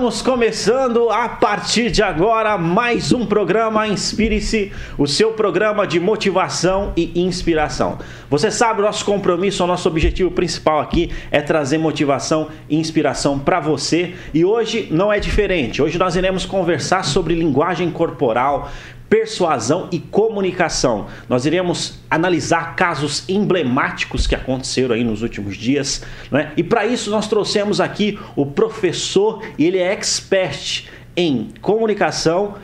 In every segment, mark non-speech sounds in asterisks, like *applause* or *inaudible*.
Estamos começando a partir de agora mais um programa Inspire-se, o seu programa de motivação e inspiração. Você sabe, o nosso compromisso, o nosso objetivo principal aqui é trazer motivação e inspiração para você e hoje não é diferente. Hoje nós iremos conversar sobre linguagem corporal, persuasão e comunicação. Nós iremos analisar casos emblemáticos que aconteceram aí nos últimos dias, né? E para isso nós trouxemos aqui o professor, ele é expert em comunicação,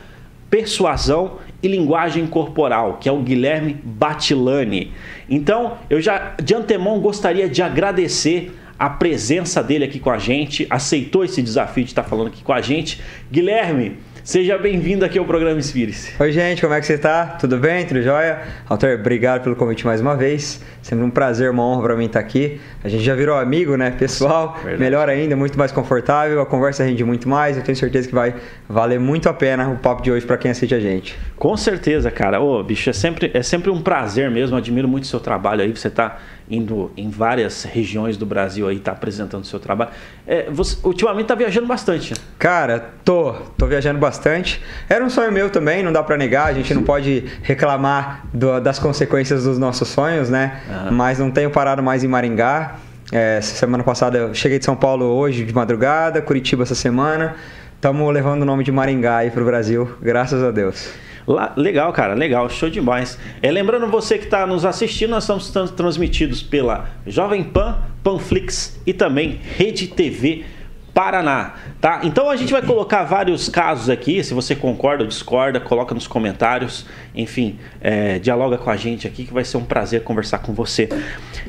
persuasão e linguagem corporal, que é o Guilherme Batilani. Então, eu já de antemão gostaria de agradecer a presença dele aqui com a gente, aceitou esse desafio de estar falando aqui com a gente. Guilherme, Seja bem-vindo aqui ao programa Inspire-se. Oi, gente, como é que você está? Tudo bem? Tudo jóia? Alter, obrigado pelo convite mais uma vez. Sempre um prazer, uma honra para mim estar aqui. A gente já virou amigo, né, pessoal? Verdade. Melhor ainda, muito mais confortável. A conversa rende muito mais. Eu tenho certeza que vai valer muito a pena o papo de hoje para quem assiste a gente. Com certeza, cara. Ô, bicho, é sempre, é sempre um prazer mesmo. Admiro muito o seu trabalho aí. Você está indo em várias regiões do Brasil aí, tá apresentando o seu trabalho. É, você ultimamente tá viajando bastante. Cara, tô, tô viajando bastante. Era um sonho meu também, não dá para negar, a gente não pode reclamar do, das consequências dos nossos sonhos, né? Uhum. Mas não tenho parado mais em Maringá. É, semana passada eu cheguei de São Paulo hoje de madrugada, Curitiba essa semana. Estamos levando o nome de Maringá aí pro Brasil, graças a Deus. Lá, legal, cara, legal, show demais. É, lembrando você que está nos assistindo, nós estamos transmitidos pela Jovem Pan, Panflix e também Rede TV Paraná, tá? Então a gente vai colocar vários casos aqui, se você concorda ou discorda, coloca nos comentários, enfim, é, dialoga com a gente aqui que vai ser um prazer conversar com você.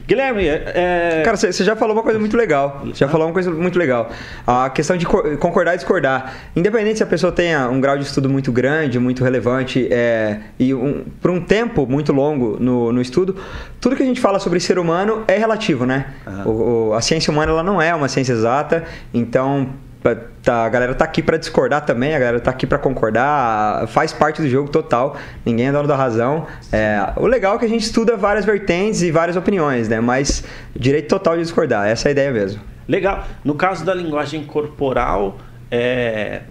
Guilherme, é... é Cara, você já falou uma coisa muito legal, já falou uma coisa muito legal, a questão de concordar e discordar, independente se a pessoa tenha um grau de estudo muito grande, muito relevante é, e um, por um tempo muito longo no, no estudo, tudo que a gente fala sobre ser humano é relativo, né? O, o, a ciência humana ela não é uma ciência exata, então, tá, a galera tá aqui para discordar também, a galera tá aqui para concordar, faz parte do jogo total, ninguém é dono da razão. É, o legal é que a gente estuda várias vertentes e várias opiniões, né? Mas direito total de discordar, essa é a ideia mesmo. Legal. No caso da linguagem corporal, é,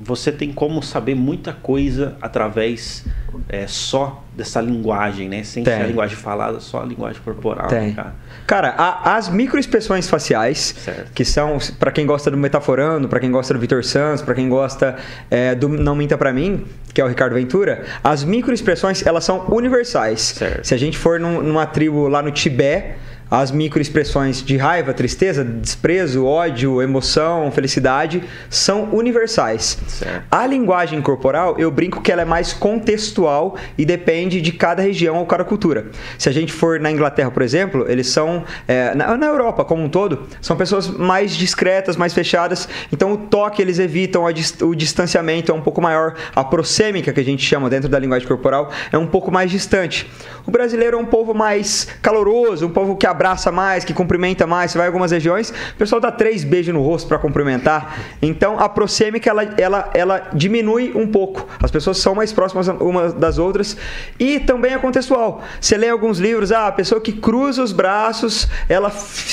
você tem como saber muita coisa através é, só dessa linguagem, né? Sem ser a linguagem falada, só a linguagem corporal. Tem. Né, cara, cara a, as microexpressões faciais, certo. que são, para quem gosta do Metaforando, para quem gosta do Vitor Santos, para quem gosta é, do Não Minta Pra Mim, que é o Ricardo Ventura, as microexpressões, elas são universais. Certo. Se a gente for num, numa tribo lá no Tibete, as microexpressões de raiva, tristeza, desprezo, ódio, emoção, felicidade são universais. Certo. A linguagem corporal, eu brinco que ela é mais contextual e depende de cada região ou cada cultura. Se a gente for na Inglaterra, por exemplo, eles são é, na, na, Europa como um todo, são pessoas mais discretas, mais fechadas. Então o toque eles evitam, o distanciamento é um pouco maior, a prosêmica que a gente chama dentro da linguagem corporal é um pouco mais distante. O brasileiro é um povo mais caloroso, um povo que abraça mais, que cumprimenta mais. Você vai em algumas regiões, o pessoal dá três beijos no rosto para cumprimentar. Então a prosêmica ela, ela, ela diminui um pouco. As pessoas são mais próximas umas das outras e também é contextual. Você lê alguns livros, ah, a pessoa que cruza os braços, ela,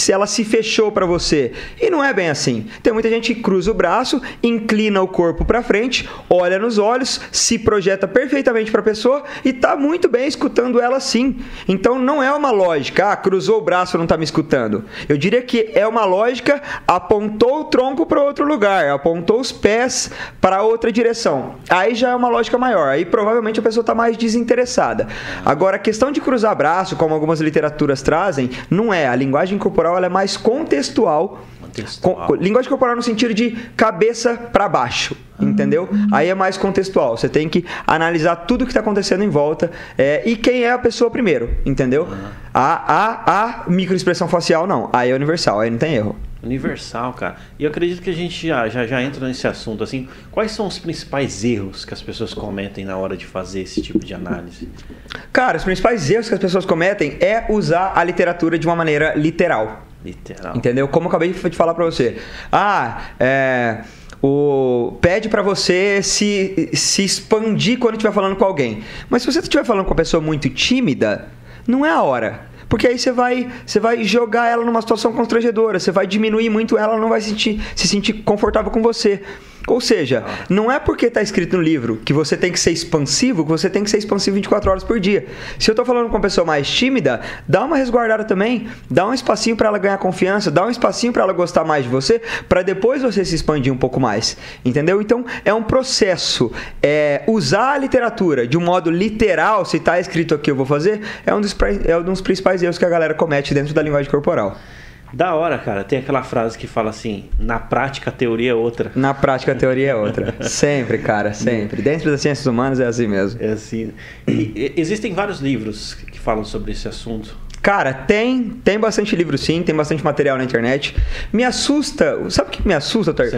ela se fechou para você. E não é bem assim. Tem muita gente que cruza o braço, inclina o corpo para frente, olha nos olhos, se projeta perfeitamente para a pessoa e tá muito bem escutando ela sim. Então não é uma lógica, ah, cruzou o braço braço não está me escutando. Eu diria que é uma lógica, apontou o tronco para outro lugar, apontou os pés para outra direção. Aí já é uma lógica maior. Aí provavelmente a pessoa está mais desinteressada. Agora, a questão de cruzar braço, como algumas literaturas trazem, não é. A linguagem corporal ela é mais contextual com, linguagem corporal no sentido de cabeça para baixo, uhum. entendeu? Aí é mais contextual. Você tem que analisar tudo que está acontecendo em volta é, e quem é a pessoa primeiro, entendeu? Uhum. A, a, a microexpressão facial não. Aí é universal, aí não tem erro. Universal, cara. E eu acredito que a gente já, já, já entra nesse assunto, assim. Quais são os principais erros que as pessoas cometem na hora de fazer esse tipo de análise? Cara, os principais erros que as pessoas cometem é usar a literatura de uma maneira literal. Literal. Entendeu? Como eu acabei de falar para você. Ah, é o pede para você se, se expandir quando estiver falando com alguém. Mas se você estiver falando com uma pessoa muito tímida, não é a hora. Porque aí você vai, você vai jogar ela numa situação constrangedora, você vai diminuir muito ela, ela não vai sentir, se sentir confortável com você. Ou seja, não é porque está escrito no livro que você tem que ser expansivo que você tem que ser expansivo 24 horas por dia. Se eu estou falando com uma pessoa mais tímida, dá uma resguardada também, dá um espacinho para ela ganhar confiança, dá um espacinho para ela gostar mais de você, para depois você se expandir um pouco mais. Entendeu? Então é um processo. É, usar a literatura de um modo literal, se está escrito aqui eu vou fazer, é um, dos, é um dos principais erros que a galera comete dentro da linguagem corporal. Da hora, cara. Tem aquela frase que fala assim: na prática a teoria é outra. Na prática a teoria é outra. *laughs* sempre, cara, sempre. Dentro das ciências humanas é assim mesmo. É assim. E, existem vários livros que falam sobre esse assunto. Cara, tem, tem bastante livro sim, tem bastante material na internet. Me assusta, sabe o que me assusta, Tar?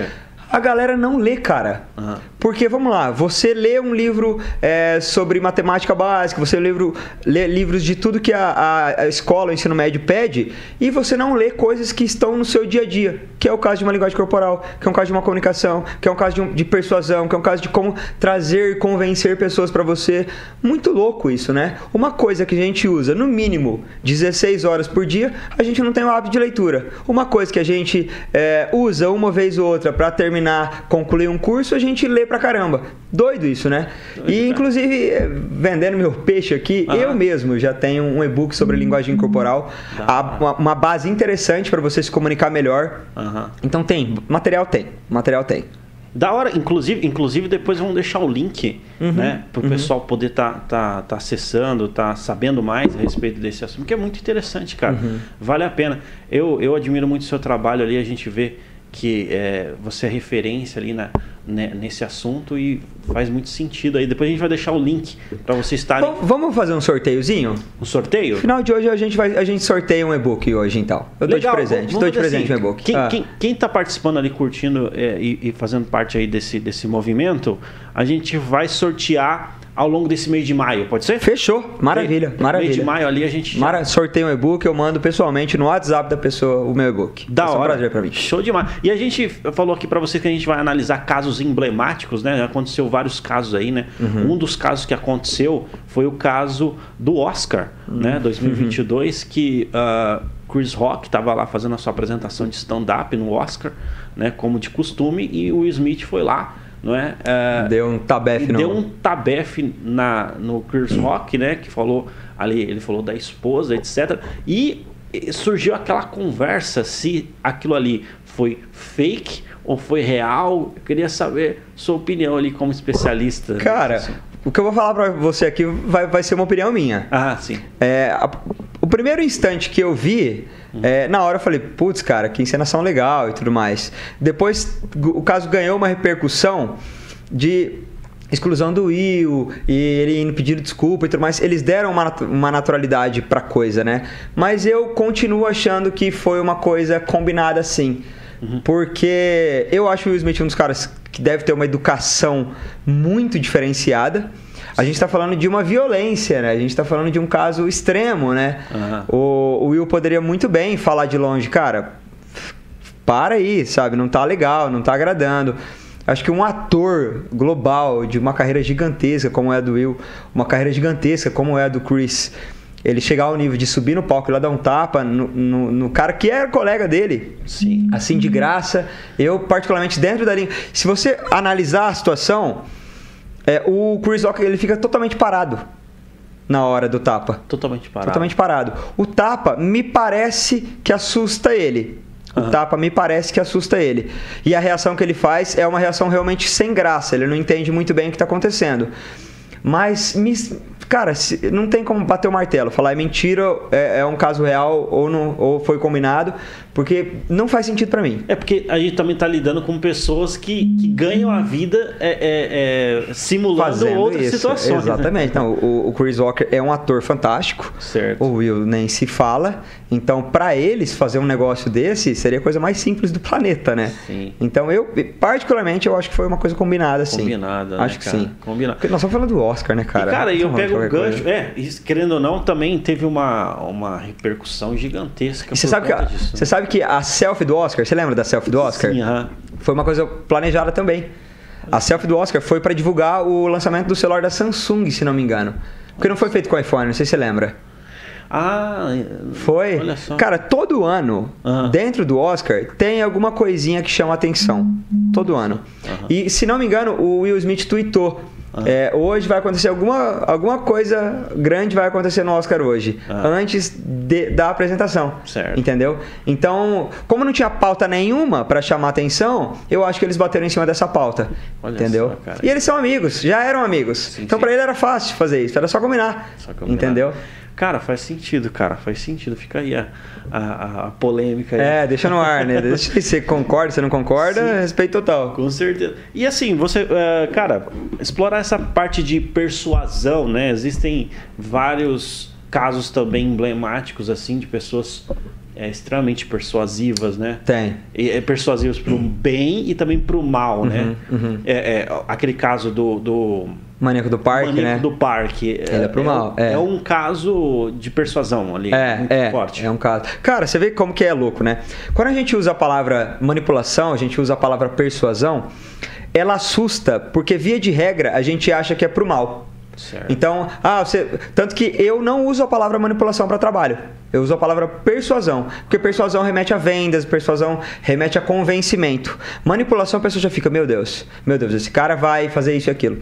A galera não lê, cara. Uhum. Porque, vamos lá, você lê um livro é, sobre matemática básica, você lê, livro, lê livros de tudo que a, a, a, escola, o ensino médio pede, e você não lê coisas que estão no seu dia a dia, que é o caso de uma linguagem corporal, que é um caso de uma comunicação, que é um caso de, um, de persuasão, que é um caso de como trazer e convencer pessoas para você. Muito louco isso, né? Uma coisa que a gente usa, no mínimo, 16 horas por dia, a gente não tem o hábito de leitura. Uma coisa que a gente é, usa uma vez ou outra para terminar, concluir um curso, a gente lê pra caramba. Doido isso, né? Doido, e inclusive, eh, vendendo meu peixe aqui, eu mesmo já tenho um e-book sobre linguagem corporal, uma, uma, base interessante para você se comunicar melhor. Então tem, material tem, material tem. Da hora, inclusive, inclusive depois vamos deixar o link, uhum, né, para o uhum. pessoal poder estar tá, tá, tá acessando, tá sabendo mais a respeito desse assunto, que é muito interessante, cara. Uhum. Vale a pena. Eu, eu admiro muito o seu trabalho ali, a gente vê que é, você é referência ali na, né, nesse assunto e faz muito sentido aí. Depois a gente vai deixar o link para você estar. Vamos fazer um sorteiozinho? Um sorteio? No final de hoje a gente vai a gente sorteia um e-book hoje então. Eu Legal, dou de presente, dou de presente assim, um e-book. Quem, ah. quem, quem tá participando ali curtindo é, e, e fazendo parte aí desse desse movimento, a gente vai sortear ao longo desse mês de maio, pode ser? Fechou, maravilha, mês, maravilha. Mês de maio ali a gente. Mara, sorteio um e-book, eu mando pessoalmente no WhatsApp da pessoa o meu e-book. Da hora. É um prazer pra mim. Show demais. E a gente falou aqui para vocês que a gente vai analisar casos emblemáticos, né? Aconteceu vários casos aí, né? Uhum. Um dos casos que aconteceu foi o caso do Oscar, uhum. né? 2022, uhum. que uh, Chris Rock estava lá fazendo a sua apresentação de stand-up no Oscar, né? Como de costume, e o Smith foi lá não é? é deu um tabefe Deu um tabefe na, no Chris Rock, né? Que falou ali, ele falou da esposa, etc. E surgiu aquela conversa se aquilo ali foi fake ou foi real. Eu queria saber sua opinião ali como especialista. Cara, assim. o que eu vou falar para você aqui vai, vai ser uma opinião minha. Ah, sim. É, a, o primeiro instante que eu vi é, na hora eu falei, putz, cara, que encenação legal e tudo mais. Depois o caso ganhou uma repercussão de exclusão do Will e ele indo pedindo desculpa e tudo mais. Eles deram uma, uma naturalidade pra coisa, né? Mas eu continuo achando que foi uma coisa combinada assim. Uhum. Porque eu acho o Will Smith um dos caras que deve ter uma educação muito diferenciada. A gente está falando de uma violência, né? A gente está falando de um caso extremo, né? Uhum. O, o Will poderia muito bem falar de longe, cara, para aí, sabe? Não tá legal, não tá agradando. Acho que um ator global de uma carreira gigantesca como é a do Will, uma carreira gigantesca como é a do Chris, ele chegar ao nível de subir no palco e lá dar um tapa no, no, no, cara que era colega dele. Sim. Assim, de graça. Eu, particularmente, dentro da linha. Se você analisar a situação, é, o Chris Rock ele fica totalmente parado na hora do tapa. Totalmente parado. Totalmente parado. O tapa me parece que assusta ele. O uhum. tapa me parece que assusta ele. E a reação que ele faz é uma reação realmente sem graça. Ele não entende muito bem o que está acontecendo. Mas me, cara, não tem como bater o martelo, falar é mentira, é, é um caso real ou, não, ou foi combinado, porque não faz sentido para mim. É porque a gente também tá lidando com pessoas que, que ganham a vida é, é, é simulando Fazendo outras isso. situações. Né? Exatamente. Né? Então, o, o, Chris Walker é um ator fantástico. Certo. O Will nem se fala. Então, para eles fazer um negócio desse seria a coisa mais simples do planeta, né? Sim. Então, eu, particularmente, eu acho que foi uma coisa combinada, sim. Combinada, Acho né, que cara? sim. Combinado. Porque nós estamos falando do Oscar, né, cara? E, cara, e eu pego o gancho. Coisa. É, querendo ou não, também teve uma, uma repercussão gigantesca. E você sabe, que, disso, você né? sabe que a selfie do Oscar, você lembra da selfie do Oscar? Sim, aham. Foi uma coisa planejada também. A selfie do Oscar foi para divulgar o lançamento do celular da Samsung, se não me engano. Porque não foi feito com o iPhone, não sei se você lembra. Ah, foi. Olha só. Cara, todo ano, uhum. dentro do Oscar, tem alguma coisinha que chama atenção. Todo ano. Uhum. E, se não me engano, o Will Smith tweetou é, hoje vai acontecer alguma, alguma coisa grande vai acontecer no Oscar hoje, ah. antes de, da apresentação. Certo. Entendeu? Então, como não tinha pauta nenhuma para chamar atenção, eu acho que eles bateram em cima dessa pauta. Olha entendeu? Só, e eles são amigos, já eram amigos. Sim, então, para ele era fácil fazer isso, era só combinar. Só combinar. Entendeu? Cara, faz sentido, cara, faz sentido. Fica aí a, a, a polêmica. Aí. É, deixa no ar, né? Deixa se você concorda, se não concorda, Sim, respeito total. Com certeza. E assim, você, uh, cara, explorar essa parte de persuasão, né? Existem vários casos também emblemáticos, assim, de pessoas é, extremamente persuasivas, né? Tem. E, é, persuasivas para o bem e também para o mal, né? uhum, né? Uhum. É, é, aquele caso do, do Maníaco do Parque, Maníaco né? do Parque. Ele é pro é, mal. É. é um caso de persuasão ali. É, muito é, forte. É um caso. Cara, você vê como que é louco, né? Quando a gente usa a palavra manipulação, a gente usa a palavra persuasão, ela assusta, porque via de regra a gente acha que é pro mal. Certo. Então, ah, você, tanto que eu não uso a palavra manipulação para trabalho. Eu uso a palavra persuasão, porque persuasão remete a vendas, persuasão remete a convencimento. Manipulação a pessoa já fica, meu Deus, meu Deus, esse cara vai fazer isso e aquilo.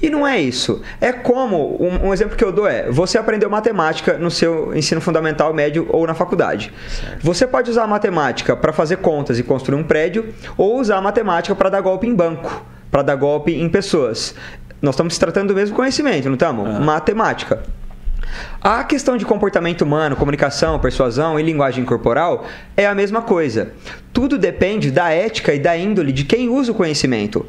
E não é isso. É como, um, um exemplo que eu dou é, você aprendeu matemática no seu ensino fundamental, médio ou na faculdade. Certo. Você pode usar a matemática para fazer contas e construir um prédio, ou usar a matemática para dar golpe em banco para dar golpe em pessoas. Nós estamos tratando do mesmo conhecimento, não estamos? Uhum. Matemática. A questão de comportamento humano, comunicação, persuasão e linguagem corporal é a mesma coisa. Tudo depende da ética e da índole de quem usa o conhecimento.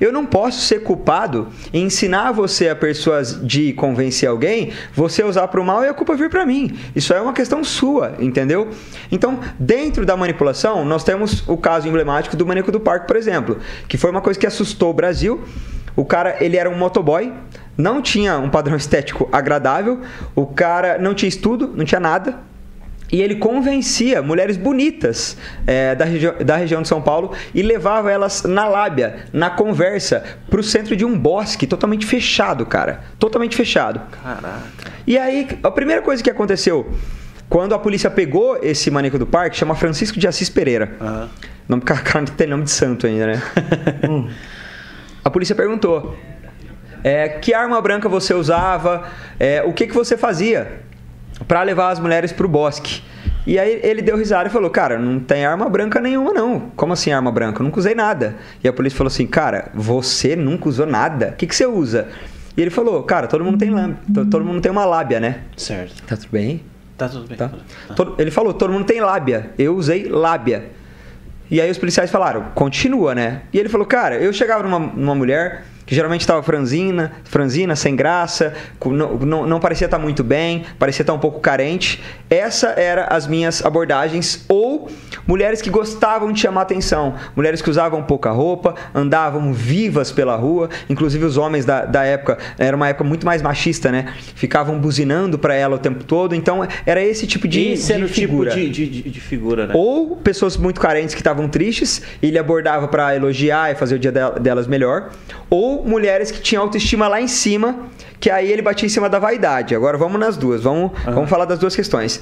Eu não posso ser culpado em ensinar você a persuadir e convencer alguém, você usar para o mal e a culpa vir para mim. Isso é uma questão sua, entendeu? Então, dentro da manipulação, nós temos o caso emblemático do maníaco do parque, por exemplo, que foi uma coisa que assustou o Brasil o cara, ele era um motoboy, não tinha um padrão estético agradável, o cara não tinha estudo, não tinha nada, e ele convencia mulheres bonitas é, da, regi da região de São Paulo e levava elas na lábia, na conversa, para o centro de um bosque totalmente fechado, cara. Totalmente fechado. Caraca. E aí, a primeira coisa que aconteceu, quando a polícia pegou esse maníaco do parque, chama Francisco de Assis Pereira. Uhum. Nome, *laughs* cara, tem nome de santo ainda, né? *laughs* a polícia perguntou: é, que arma branca você usava? É, o que, que você fazia para levar as mulheres para o bosque? E aí ele deu risada e falou: Cara, não tem arma branca nenhuma, não. Como assim arma branca? Eu nunca usei nada. E a polícia falou assim: Cara, você nunca usou nada? O que, que você usa? E ele falou: Cara, todo mundo tem lábia, todo mundo tem uma lábia, né? Certo. Tá tudo bem? Tá tudo bem. Tá? Tá. Ele falou: Todo mundo tem lábia. Eu usei lábia. E aí os policiais falaram, continua, né? E ele falou, cara, eu chegava numa, numa mulher que geralmente estava franzina, franzina, sem graça, não, não, não, parecia estar muito bem, parecia estar um pouco carente. Essa era as minhas abordagens. Ou mulheres que gostavam de chamar atenção, mulheres que usavam pouca roupa, andavam vivas pela rua, inclusive os homens da, da época, era uma época muito mais machista, né? Ficavam buzinando para ela o tempo todo. Então era esse tipo de, esse de era figura. Tipo de, de, de, figura, né? Ou pessoas muito carentes que estavam tristes, e ele abordava para elogiar e fazer o dia delas melhor. Ou mulheres que tinham autoestima lá em cima, que aí ele batia em cima da vaidade. Agora vamos nas duas, vamos, uhum. vamos falar das duas questões.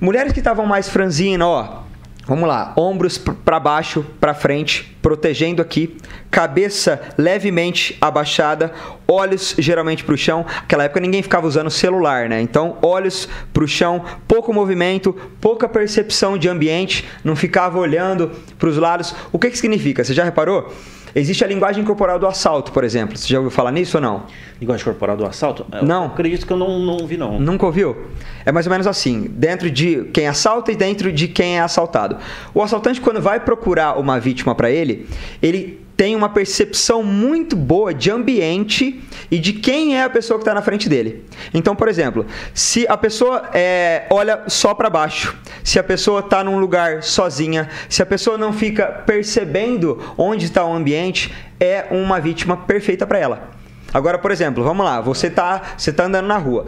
Mulheres que estavam mais franzina, ó, Vamos lá, ombros para baixo, para frente, protegendo aqui, cabeça levemente abaixada, olhos geralmente para o chão. Naquela época ninguém ficava usando celular, né? Então, olhos para o chão, pouco movimento, pouca percepção de ambiente, não ficava olhando para os lados. O que que significa? Você já reparou? Existe a linguagem corporal do assalto, por exemplo. Você já ouviu falar nisso ou não? Linguagem corporal do assalto? Eu não. Acredito que eu não, não vi, não. Nunca ouviu? É mais ou menos assim: dentro de quem assalta e dentro de quem é assaltado. O assaltante, quando vai procurar uma vítima para ele, ele tem uma percepção muito boa de ambiente e de quem é a pessoa que está na frente dele. Então, por exemplo, se a pessoa é, olha só para baixo, se a pessoa está num lugar sozinha, se a pessoa não fica percebendo onde está o ambiente, é uma vítima perfeita para ela. Agora, por exemplo, vamos lá, você está você tá andando na rua.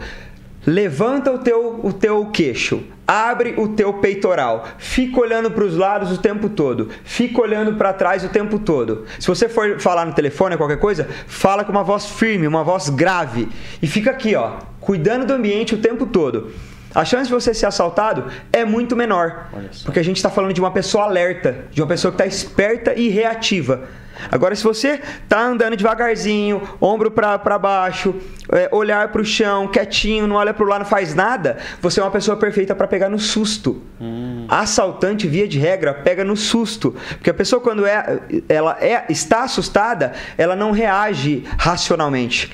Levanta o teu, o teu queixo, abre o teu peitoral, fica olhando para os lados o tempo todo, fica olhando para trás o tempo todo. Se você for falar no telefone qualquer coisa, fala com uma voz firme, uma voz grave e fica aqui, ó, cuidando do ambiente o tempo todo. a chance de você ser assaltado é muito menor. Porque a gente está falando de uma pessoa alerta, de uma pessoa que está esperta e reativa. Agora, se você tá andando devagarzinho, ombro para baixo, é, olhar para o chão, quietinho, não olha para o lado, não faz nada, você é uma pessoa perfeita para pegar no susto. Hum. Assaltante, via de regra, pega no susto. Porque a pessoa, quando é, ela é, está assustada, ela não reage racionalmente.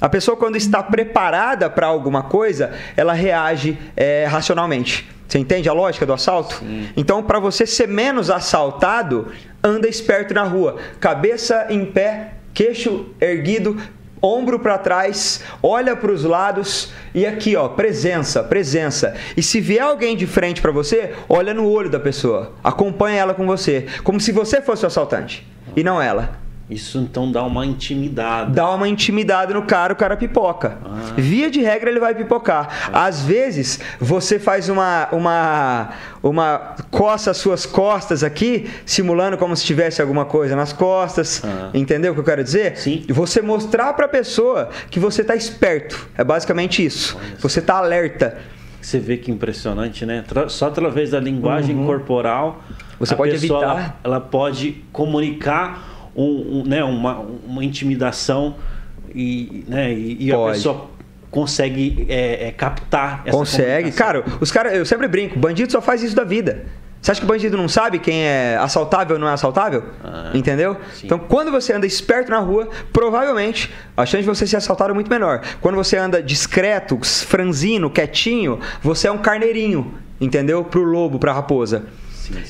A pessoa, quando está preparada para alguma coisa, ela reage é, racionalmente. Você entende a lógica do assalto? Sim. Então, para você ser menos assaltado, anda esperto na rua. Cabeça em pé, queixo erguido, ombro para trás, olha para os lados e aqui, ó, presença, presença. E se vier alguém de frente para você, olha no olho da pessoa, acompanha ela com você, como se você fosse o assaltante e não ela. Isso então dá uma intimidade. Dá uma intimidade no cara, o cara pipoca. Ah. Via de regra ele vai pipocar. Ah. Às vezes você faz uma uma uma coça as suas costas aqui, simulando como se tivesse alguma coisa nas costas. Ah. Entendeu o que eu quero dizer? Sim. Você mostrar para a pessoa que você está esperto. É basicamente isso. Você está alerta. Você vê que impressionante, né? Só através da linguagem uhum. corporal você pode pessoa, evitar. Ela, ela pode comunicar um, um, né, uma, uma intimidação e, né, e, e a pessoa consegue é, é, captar essa Consegue. Cara, os caras, eu sempre brinco, bandido só faz isso da vida. Você acha que o bandido não sabe quem é assaltável ou não é assaltável? Ah, Entendeu? Sim. Então, quando você anda esperto na rua, provavelmente a chance de você ser assaltado é muito menor. Quando você anda discreto, franzino, quietinho, você é um carneirinho, entendeu? Pro lobo, pra raposa.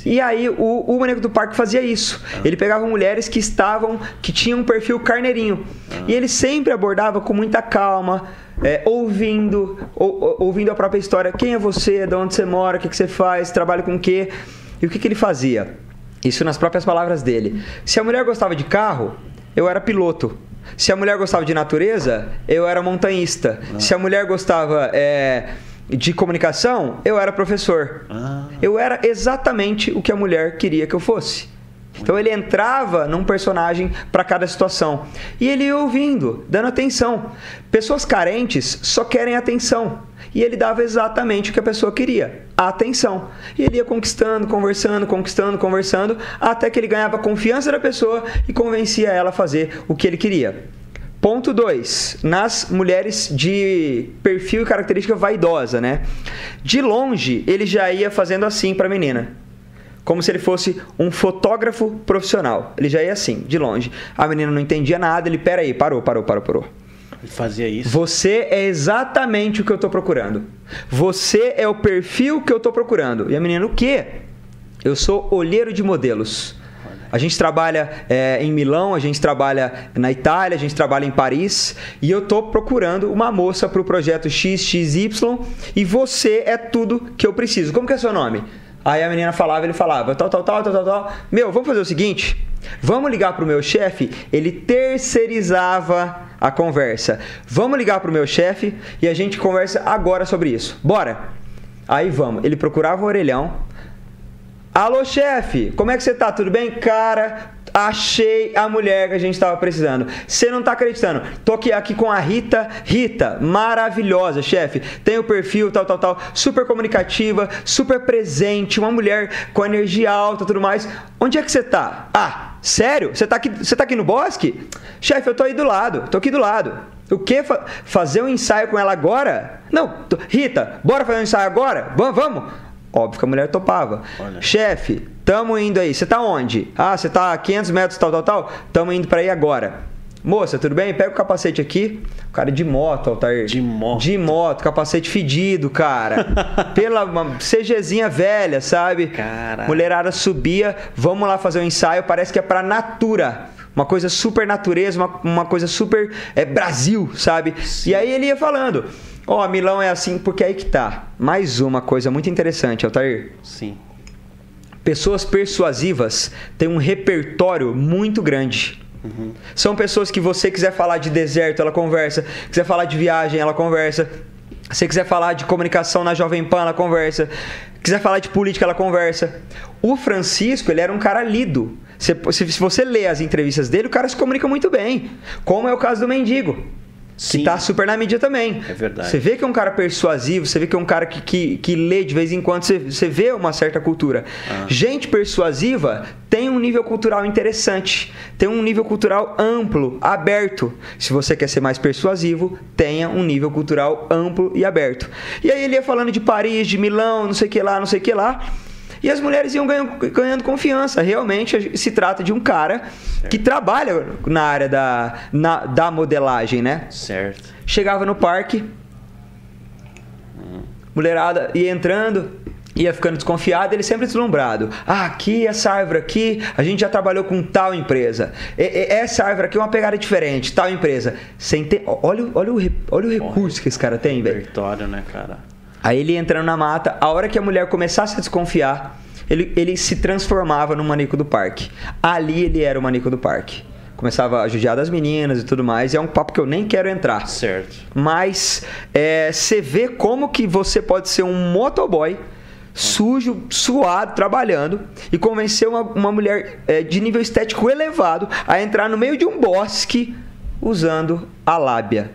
E aí o, o Maneco do Parque fazia isso. Ah. Ele pegava mulheres que estavam, que tinham um perfil carneirinho. Ah. E ele sempre abordava com muita calma, é, ouvindo, ou, ouvindo a própria história. Quem é você? De onde você mora? O que, que você faz? Trabalha com o quê? E o que, que ele fazia? Isso nas próprias palavras dele. Se a mulher gostava de carro, eu era piloto. Se a mulher gostava de natureza, eu era montanhista. Ah. Se a mulher gostava é, de comunicação, eu era professor. Ah. Eu era exatamente o que a mulher queria que eu fosse. Então ele entrava num personagem para cada situação. E ele ia ouvindo, dando atenção. Pessoas carentes só querem atenção. E ele dava exatamente o que a pessoa queria, a atenção. E ele ia conquistando, conversando, conquistando, conversando, até que ele ganhava a confiança da pessoa e convencia ela a fazer o que ele queria. Ponto 2. Nas mulheres de perfil e característica vaidosa, né? De longe, ele já ia fazendo assim para a menina. Como se ele fosse um fotógrafo profissional. Ele já ia assim, de longe. A menina não entendia nada, ele, peraí, parou, parou, parou, parou. Ele fazia isso. Você é exatamente o que eu estou procurando. Você é o perfil que eu estou procurando. E a menina, o quê? Eu sou olheiro de modelos. A gente trabalha é, em Milão, a gente trabalha na Itália, a gente trabalha em Paris e eu estou procurando uma moça para o projeto XXY e você é tudo que eu preciso. Como que é seu nome? Aí a menina falava, ele falava, tal, tal, tal, tal, tal, tal. Meu, vamos fazer o seguinte? Vamos ligar pro meu chefe? Ele terceirizava a conversa. Vamos ligar pro meu chefe e a gente conversa agora sobre isso. Bora! Aí vamos. Ele procurava o orelhão, Alô, chefe, como é que você tá? Tudo bem? Cara, achei a mulher que a gente estava precisando. Você não tá acreditando. Tô aqui, aqui com a Rita. Rita, maravilhosa, chefe. Tem o perfil, tal, tal, tal. Super comunicativa, super presente, uma mulher com energia alta tudo mais. Onde é que você tá? Ah, sério? Você tá aqui, você tá aqui no bosque? Chefe, eu tô aí do lado. Tô aqui do lado. O que? Fazer um ensaio com ela agora? Não. Rita, bora fazer um ensaio agora? Vamos, vamos. Óbvio que a mulher topava. Chefe, tamo indo aí. Você tá onde? Ah, você tá a 500 metros, tal, tal, tal. Tamo indo para aí agora. Moça, tudo bem? Pega o capacete aqui. O cara de moto, Altair. De moto. De moto, capacete fedido, cara. *laughs* Pela uma CGzinha velha, sabe? Cara. Mulherada subia, vamos lá fazer um ensaio. Parece que é pra Natura. Uma coisa super natureza, uma, uma coisa super é, Brasil, sabe? Sim. E aí ele ia falando. Ó, oh, Milão é assim porque aí que tá. Mais uma coisa muito interessante, Altair. Sim. Pessoas persuasivas têm um repertório muito grande. Uhum. São pessoas que você quiser falar de deserto, ela conversa. Quiser falar de viagem, ela conversa. Se quiser falar de comunicação na Jovem Pan, ela conversa. Quiser falar de política, ela conversa. O Francisco, ele era um cara lido. Se, se, se você lê as entrevistas dele, o cara se comunica muito bem. Como é o caso do mendigo. Sim. que tá super na mídia também. É verdade. Você vê que é um cara persuasivo, você vê que é um cara que, que, que lê de vez em quando, você, você vê uma certa cultura. Ah. Gente persuasiva tem um nível cultural interessante, tem um nível cultural amplo, aberto. Se você quer ser mais persuasivo, tenha um nível cultural amplo e aberto. E aí ele ia falando de Paris, de Milão, não sei o que lá, não sei o que lá. E as mulheres iam ganhando, ganhando confiança. Realmente se trata de um cara certo. que trabalha na área da, na, da modelagem, né? Certo. Chegava no parque, mulherada ia entrando, ia ficando desconfiado, ele sempre deslumbrado. Ah, aqui, essa árvore aqui, a gente já trabalhou com tal empresa. E, e, essa árvore aqui é uma pegada diferente, tal empresa. Sem ter, olha, olha, o, olha o recurso que esse cara tem, velho. Território, né, cara? Aí ele entrando na mata, a hora que a mulher começasse a desconfiar, ele, ele se transformava no manico do parque. Ali ele era o manico do parque. Começava a judiar das meninas e tudo mais, e é um papo que eu nem quero entrar. Certo. Mas é, você vê como que você pode ser um motoboy sujo, suado, trabalhando e convencer uma, uma mulher é, de nível estético elevado a entrar no meio de um bosque usando a lábia,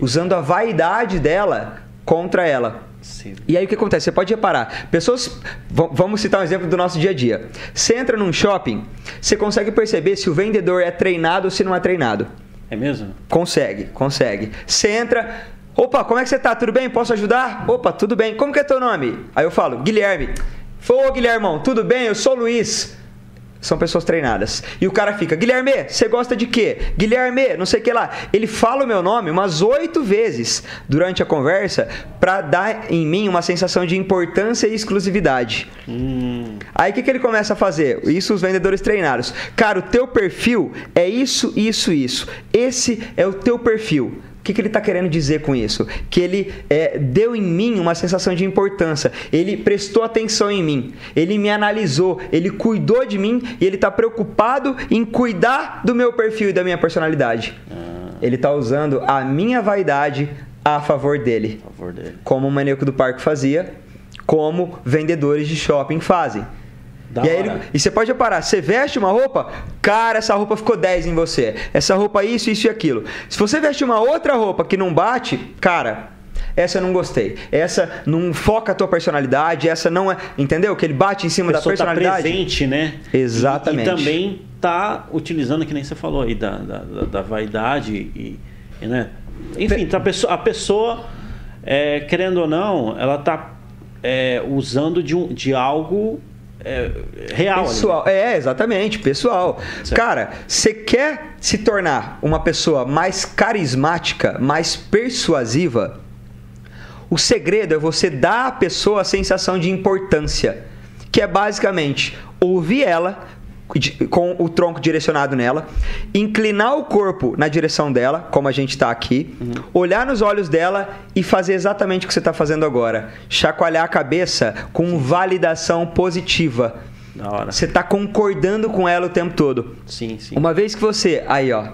usando a vaidade dela contra ela. Sim. E aí o que acontece? Você pode reparar, pessoas. Vamos citar um exemplo do nosso dia a dia. Você entra num shopping, você consegue perceber se o vendedor é treinado ou se não é treinado. É mesmo? Consegue, consegue. Você entra. Opa, como é que você tá? Tudo bem? Posso ajudar? Opa, tudo bem. Como que é teu nome? Aí eu falo, Guilherme. Ô, Guilhermão, tudo bem? Eu sou o Luiz são pessoas treinadas. E o cara fica, Guilherme, você gosta de quê? Guilherme, não sei o que lá. Ele fala o meu nome umas oito vezes durante a conversa para dar em mim uma sensação de importância e exclusividade. Hum. Aí o que, que ele começa a fazer? Isso os vendedores treinados. Cara, o teu perfil é isso, isso, isso. Esse é o teu perfil que, que ele está querendo dizer com isso? Que ele é, deu em mim uma sensação de importância. Ele prestou atenção em mim. Ele me analisou. Ele cuidou de mim e ele está preocupado em cuidar do meu perfil e da minha personalidade. Ah. Ele está usando a minha vaidade a favor dele. A favor dele. Como o maníaco do parque fazia, como vendedores de shopping fazem. Da e, aí ele, e você pode reparar, você veste uma roupa, cara, essa roupa ficou 10 em você. Essa roupa isso, isso e aquilo. Se você veste uma outra roupa que não bate, cara, essa eu não gostei. Essa não foca a tua personalidade, essa não é, entendeu? Que ele bate em cima da tá personalidade. Tá presente, né? Exatamente. E, e, também tá utilizando que nem você falou aí da, da, da vaidade e, e, né? Enfim, tá a pessoa, a pessoa é, querendo ou não, ela tá é, usando de, um, de algo é, real. Pessoal, ali. é, exatamente, pessoal. Certo. Cara, você quer se tornar uma pessoa mais carismática, mais persuasiva? O segredo é você dar à pessoa a sensação de importância, que é basicamente ouvir ela, com o tronco direcionado nela, inclinar o corpo na direção dela, como a gente está aqui, uhum. olhar nos olhos dela e fazer exatamente o que você está fazendo agora. Chacoalhar a cabeça com validação positiva. Você está concordando com ela o tempo todo. Sim, sim. Uma vez que você. Aí, ó.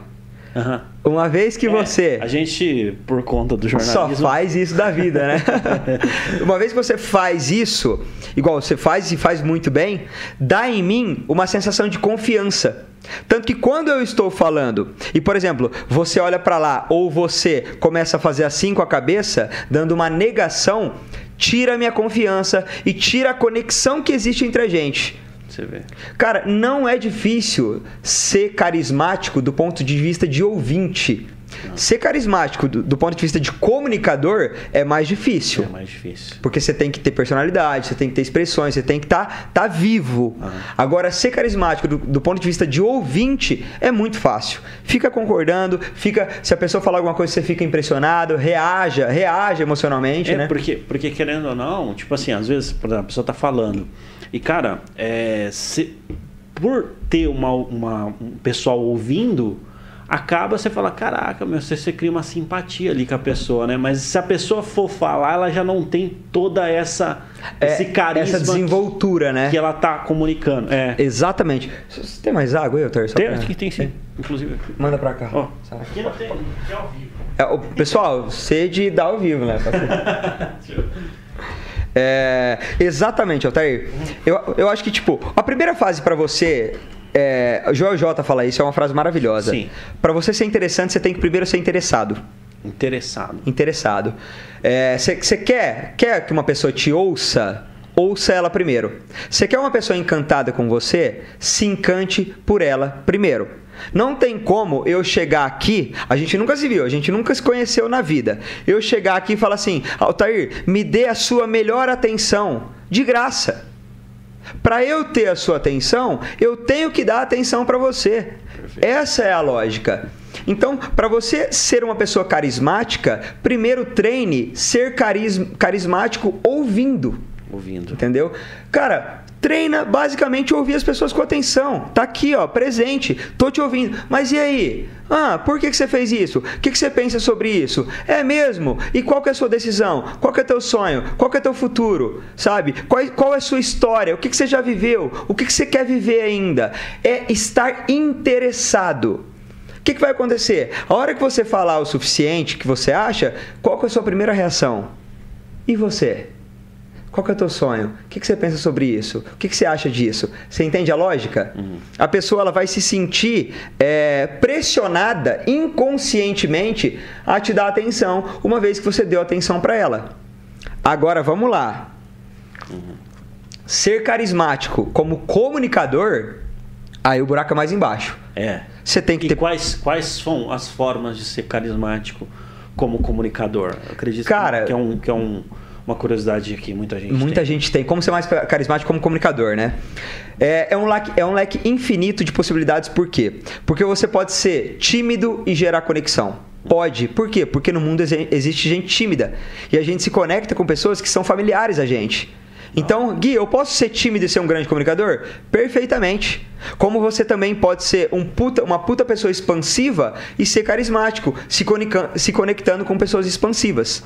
Uhum. Uma vez que é, você. A gente, por conta do jornalismo. Só faz isso da vida, né? *laughs* uma vez que você faz isso, igual você faz e faz muito bem, dá em mim uma sensação de confiança. Tanto que quando eu estou falando, e por exemplo, você olha para lá, ou você começa a fazer assim com a cabeça, dando uma negação, tira a minha confiança e tira a conexão que existe entre a gente. Você vê. Cara, não é difícil ser carismático do ponto de vista de ouvinte. Não. Ser carismático do, do, ponto de vista de comunicador é mais difícil. É mais difícil. Porque você tem que ter personalidade, você tem que ter expressões, você tem que estar tá, tá vivo. Ah. Agora, ser carismático do, do, ponto de vista de ouvinte é muito fácil. Fica concordando, fica. Se a pessoa falar alguma coisa, você fica impressionado, reaja, reaja emocionalmente, é, né? Porque, porque querendo ou não, tipo assim, às vezes, por exemplo, a pessoa tá falando. E, cara, é, se, por ter uma, uma, um pessoal ouvindo, acaba você falar, caraca, meu, você, você cria uma simpatia ali com a pessoa, né? Mas se a pessoa for falar, ela já não tem toda essa é, esse carisma, essa desenvoltura, que, né? Que ela tá comunicando. É. Exatamente. Você tem mais água aí, Otar? Tem, pra... tem sim. Inclusive. Manda pra cá. Oh. Aqui não tem, aqui é ao vivo. É, o, pessoal, sede dá ao vivo, né? *laughs* *laughs* É, exatamente, Altair. Eu, eu acho que, tipo, a primeira fase para você. É, Joel J fala isso, é uma frase maravilhosa. Para você ser interessante, você tem que primeiro ser interessado. Interessado. Interessado. Você é, quer, quer que uma pessoa te ouça? Ouça ela primeiro. Você quer uma pessoa encantada com você? Se encante por ela primeiro. Não tem como eu chegar aqui, a gente nunca se viu, a gente nunca se conheceu na vida. Eu chegar aqui e falar assim: Altair, me dê a sua melhor atenção, de graça. Para eu ter a sua atenção, eu tenho que dar atenção para você. Perfeito. Essa é a lógica. Então, para você ser uma pessoa carismática, primeiro treine ser carismático ouvindo. Ouvindo. Entendeu? Cara, treina basicamente ouvir as pessoas com atenção. Tá aqui, ó, presente. Tô te ouvindo. Mas e aí? Ah, por que, que você fez isso? O que, que você pensa sobre isso? É mesmo? E qual que é a sua decisão? Qual que é teu sonho? Qual que é teu futuro? Sabe? Qual, qual é a sua história? O que, que você já viveu? O que, que você quer viver ainda? É estar interessado. O que, que vai acontecer? A hora que você falar o suficiente que você acha, qual que é a sua primeira reação? E você? Qual que é o teu sonho? O que, que você pensa sobre isso? O que, que você acha disso? Você entende a lógica? Uhum. A pessoa ela vai se sentir é, pressionada inconscientemente a te dar atenção, uma vez que você deu atenção para ela. Agora vamos lá. Uhum. Ser carismático como comunicador, aí o buraco é mais embaixo. É. Você tem que e ter. Quais, quais são as formas de ser carismático como comunicador? Eu acredito Cara, que é um. Que é um uma curiosidade aqui, muita gente Muita tem. gente tem. Como ser mais carismático como comunicador, né? É, é, um leque, é um leque infinito de possibilidades, por quê? Porque você pode ser tímido e gerar conexão. Pode. Por quê? Porque no mundo existe gente tímida. E a gente se conecta com pessoas que são familiares a gente. Então, Gui, eu posso ser tímido e ser um grande comunicador? Perfeitamente. Como você também pode ser um puta, uma puta pessoa expansiva e ser carismático, se, se conectando com pessoas expansivas.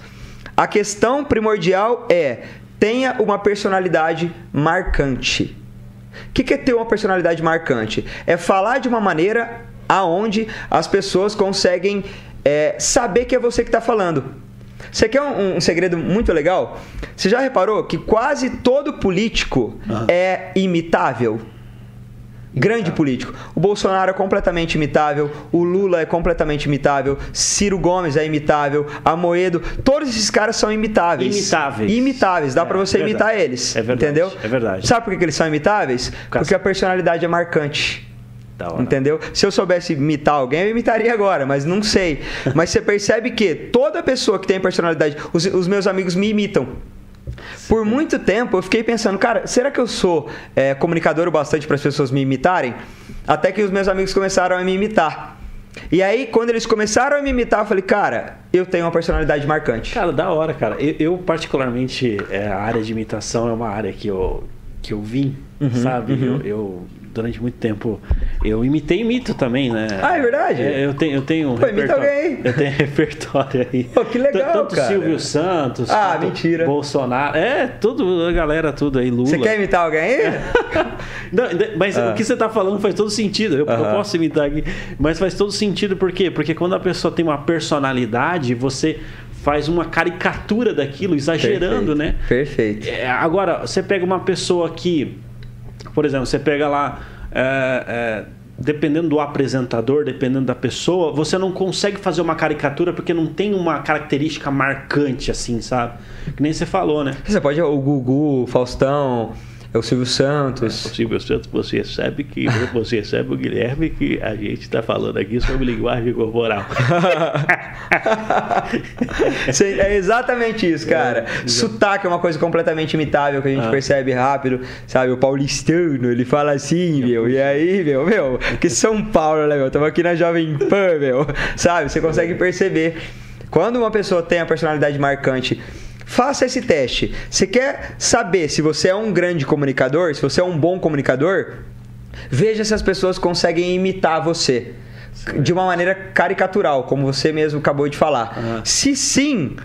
A questão primordial é tenha uma personalidade marcante. O que é ter uma personalidade marcante? É falar de uma maneira aonde as pessoas conseguem é, saber que é você que está falando. Você quer um, um, segredo muito legal? Você já reparou que quase todo político uhum. é imitável? Grande político. O Bolsonaro é completamente imitável, o Lula é completamente imitável, Ciro Gomes é imitável, Amoedo, todos esses caras são imitáveis. Imitáveis. Imitáveis, dá é, para você é imitar eles. É verdade. Entendeu? É verdade. Sabe por que eles são imitáveis? Porque a personalidade é marcante. Entendeu? Se eu soubesse imitar alguém, eu imitaria agora, mas não sei. mas você percebe que toda pessoa que tem personalidade, os, os meus amigos me imitam. Por muito tempo eu fiquei pensando, cara, será que eu sou é, comunicador o bastante para as pessoas me imitarem? Até que os meus amigos começaram a me imitar. E aí, quando eles começaram a me imitar, eu falei, cara, eu tenho uma personalidade marcante. Cara, da hora, cara. Eu, eu particularmente, é, a área de imitação é uma área que eu, que eu vim, uhum, sabe? Uhum. Eu, eu durante muito tempo eu imitei mito também, né? Ah, é verdade? É, eu tenho, eu tenho um Pô, repertório. Alguém. Eu tenho *laughs* repertório aí. Pô, que legal, Tanto cara. Silvio Santos, ah, mentira. Bolsonaro, é, tudo, a galera tudo aí, Lula. Você quer imitar alguém aí? *laughs* Não, mas ah. o que você está falando faz todo sentido. Eu, uh -huh. eu, posso imitar aqui, mas faz todo sentido por quê? Porque quando a pessoa tem uma personalidade, você faz uma caricatura daquilo, exagerando, Perfeito. né? Perfeito. É, agora, você pega uma pessoa que, por exemplo, você pega lá é, é, dependendo do apresentador, dependendo da pessoa, você não consegue fazer uma caricatura porque não tem uma característica marcante assim, sabe? Que nem você falou, né? Você pode o Gugu, Faustão, é o Silvio Santos. É, o Silvio Santos, você sabe que *laughs* você sabe o Guilherme que a gente está falando aqui sobre linguagem corporal. *laughs* é exatamente isso, cara. É, Sotaque é uma coisa completamente imitável que a gente ah. percebe rápido, sabe? O paulistano, ele fala assim, meu. E aí, meu, meu, que São Paulo, né, meu? Estamos aqui na Jovem Pan, meu. Sabe? Você consegue perceber. Quando uma pessoa tem a personalidade marcante Faça esse teste. Você quer saber se você é um grande comunicador, se você é um bom comunicador? Veja se as pessoas conseguem imitar você de uma maneira caricatural, como você mesmo acabou de falar. Uhum. Se sim,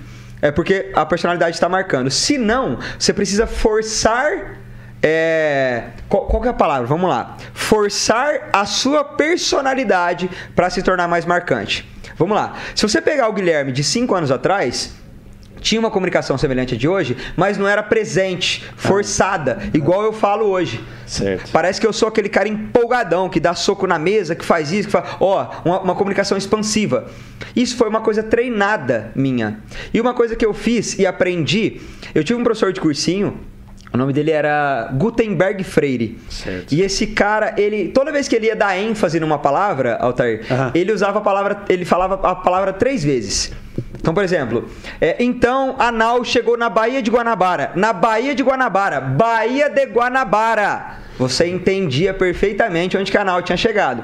é porque a personalidade está marcando. Se não, você precisa forçar. É... Qual, qual é a palavra? Vamos lá. Forçar a sua personalidade para se tornar mais marcante. Vamos lá. Se você pegar o Guilherme de 5 anos atrás, tinha uma comunicação semelhante de hoje, mas não era presente, forçada, igual eu falo hoje. Certo. Parece que eu sou aquele cara empolgadão que dá soco na mesa, que faz isso, que faz. Ó, uma, uma comunicação expansiva. Isso foi uma coisa treinada minha. E uma coisa que eu fiz e aprendi, eu tive um professor de cursinho o nome dele era Gutenberg Freire. Certo. E esse cara, ele toda vez que ele ia dar ênfase numa palavra, Altair, ele usava a palavra, ele falava a palavra três vezes. Então, por exemplo, é, então a nau chegou na Baía de Guanabara. Na Baía de Guanabara, Baía de Guanabara. Você entendia perfeitamente onde que a nau tinha chegado.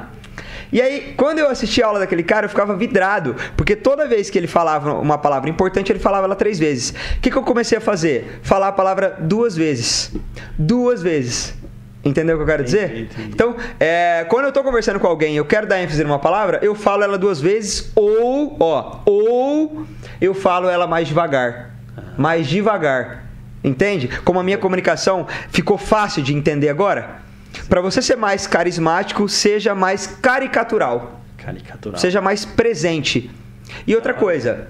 E aí, quando eu assisti a aula daquele cara, eu ficava vidrado, porque toda vez que ele falava uma palavra importante, ele falava ela três vezes. O que, que eu comecei a fazer? Falar a palavra duas vezes. Duas vezes. Entendeu o que eu quero dizer? Entendi. Então, é, quando eu tô conversando com alguém e eu quero dar ênfase numa palavra, eu falo ela duas vezes, ou, ó, ou eu falo ela mais devagar. Mais devagar. Entende? Como a minha comunicação ficou fácil de entender agora? Para você ser mais carismático, seja mais caricatural. Caricatural. Seja mais presente. E outra coisa,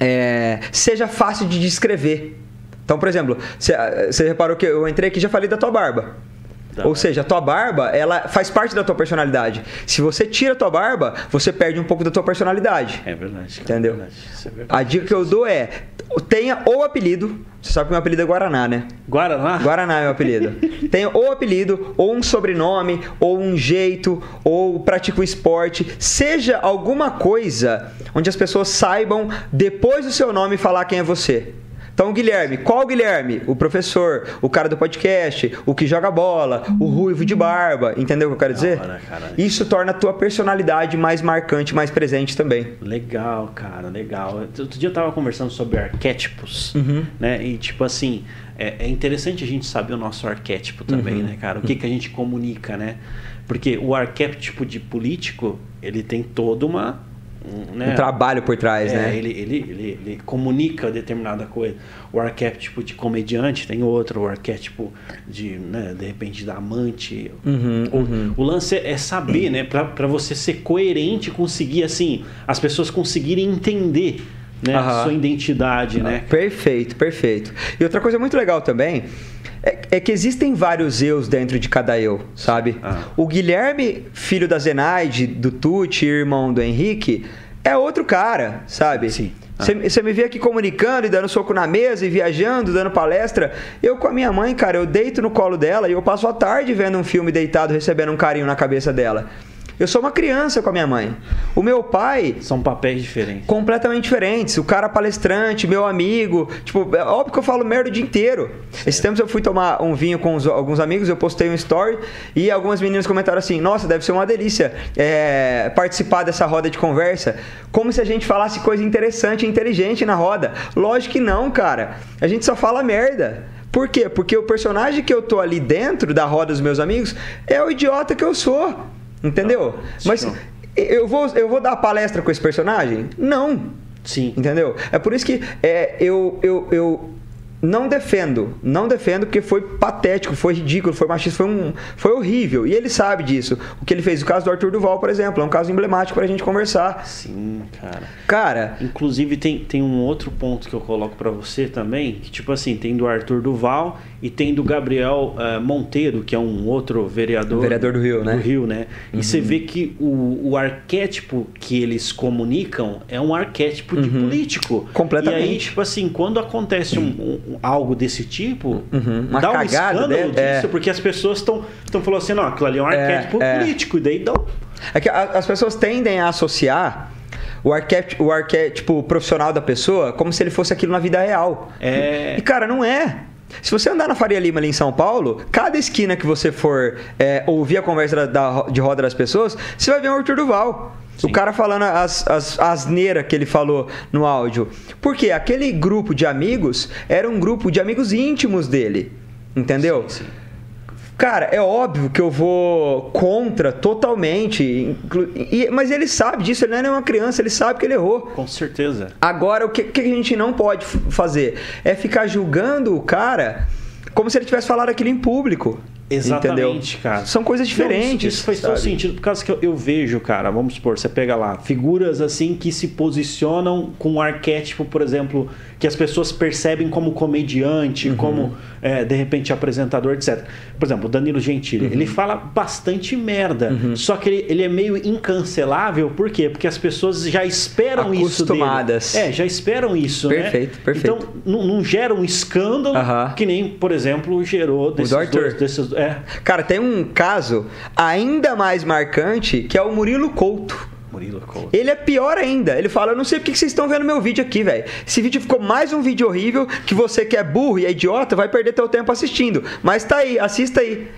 é, seja fácil de descrever. Então, por exemplo, você reparou que eu entrei aqui e já falei da tua barba. Da Ou seja, a tua barba, ela faz parte da tua personalidade. Se você tira a tua barba, você perde um pouco da tua personalidade. É verdade. Entendeu? É verdade. É verdade. A dica que eu dou é, tenha o apelido. Você sabe que meu apelido é Guaraná, né? Guaraná? Guaraná é meu apelido. *laughs* Tenha ou apelido, ou um sobrenome, ou um jeito, ou pratica o esporte. Seja alguma coisa onde as pessoas saibam, depois do seu nome, falar quem é você. Então, Guilherme, qual Guilherme? O professor, o cara do podcast, o que joga bola, o ruivo de barba. Entendeu o que eu quero dizer? cara. Isso torna a tua personalidade mais marcante, mais presente também. Legal, cara, legal. Outro dia eu tava conversando sobre arquétipos, Uhum. né? E tipo assim, é, é interessante a gente saber o nosso arquétipo também, Uhum. né, cara? O que, que a gente comunica, né? Porque o arquétipo de político, ele tem toda uma. Um, né? Um trabalho por trás, É, né? ele, ele, ele, ele comunica determinada coisa. O arquétipo de comediante tem outro, o arquétipo de, né, de repente, da amante. Uhum, o, uhum. o lance é saber, né? Pra, pra você ser coerente, conseguir, assim, as pessoas conseguirem entender né, sua identidade, né? Perfeito, perfeito. E outra coisa muito legal também é, é que existem vários eus dentro de cada eu, sabe? Ah. O Guilherme, filho da Zenaide, do Tuti, irmão do Henrique, é outro cara, sabe? Sim. Ah. Você você me vê aqui comunicando e dando soco na mesa e viajando, dando palestra. Eu com a minha mãe, cara, eu deito no colo dela e eu passo a tarde vendo um filme deitado, recebendo um carinho na cabeça dela. Eu sou uma criança com a minha mãe. O meu pai, São papéis diferentes. completamente diferentes. O cara palestrante, meu amigo. Tipo, é óbvio que eu falo merda o dia inteiro. Esses tempos eu fui tomar um vinho com os- alguns amigos, eu postei um story e algumas meninas comentaram assim: Nossa, deve ser uma delícia é, participar dessa roda de conversa. Como se a gente falasse coisa interessante e inteligente na roda. Lógico que não, cara. A gente só fala merda. Por quê? Porque o personagem que eu tô ali dentro da roda dos meus amigos é o idiota que eu sou. Entendeu? Mas eu vou, eu vou dar palestra com esse personagem? Não. Sim. Entendeu? É por isso que é, eu, eu, eu não defendo. Não defendo porque foi patético, foi ridículo, foi machista, foi, um, foi horrível. E ele sabe disso. O que ele fez, o caso do Arthur Duval, por exemplo, é um caso emblemático pra gente conversar. Sim, cara. Cara, Inclusive tem, tem um outro ponto que eu coloco pra você também, que tipo assim, tem do Arthur Duval e tem do Gabriel eh, Monteiro, que é um outro vereador. Vereador do Rio, né? Do Rio, né? E você vê que o, o arquétipo que eles comunicam é um arquétipo de político. Uhum. Completamente. E aí, tipo assim, quando acontece um, um- algo desse tipo, Uhum. Uma dá um cagada escândalo dele, disso, é. porque as pessoas estão falando assim, não, aquilo ali é um arquétipo é. político, e daí dá é que as pessoas tendem a associar o arquétipo, o arquétipo profissional da pessoa como se ele fosse aquilo na vida real. É. E, cara, não é. Se você andar na Faria Lima ali em São Paulo, cada esquina que você for é, ouvir a conversa da, da- de roda das pessoas, você vai ver o Arthur Duval. Sim. O cara falando as, as asneiras que ele falou no áudio. Porque aquele grupo de amigos era um grupo de amigos íntimos dele. Entendeu? Sim, sim. Cara, é óbvio que eu vou contra totalmente. e- mas ele sabe disso, ele não é nenhuma criança, ele sabe que ele errou. Com certeza. Agora, o que, que a gente não pode fazer é ficar julgando o cara como se ele tivesse falado aquilo em público. Exatamente, entendeu? cara. São coisas diferentes. Não, isso, isso faz sabe? todo sentido, por causa que eu, eu, vejo, cara, vamos supor, você pega lá, figuras assim que se posicionam com um arquétipo, por exemplo, que as pessoas percebem como comediante, uhum. como, é, de repente, apresentador, etc. Por exemplo, o Danilo Gentili, uhum. ele fala bastante merda, uhum. só que ele, ele, é meio incancelável, por quê? Porque as pessoas já esperam isso dele. Acostumadas. É, já esperam isso, perfeito, né? Perfeito, Então, não, não gera um escândalo que nem, por exemplo, gerou desses dois, desses, é. Cara, tem um caso ainda mais marcante que é o Murilo Couto. Murilo Couto. Ele é pior ainda. Ele fala: Eu não sei porque vocês estão vendo meu vídeo aqui, velho. Esse vídeo ficou mais um vídeo horrível que você que é burro e é idiota vai perder teu tempo assistindo. Mas tá aí, assista aí.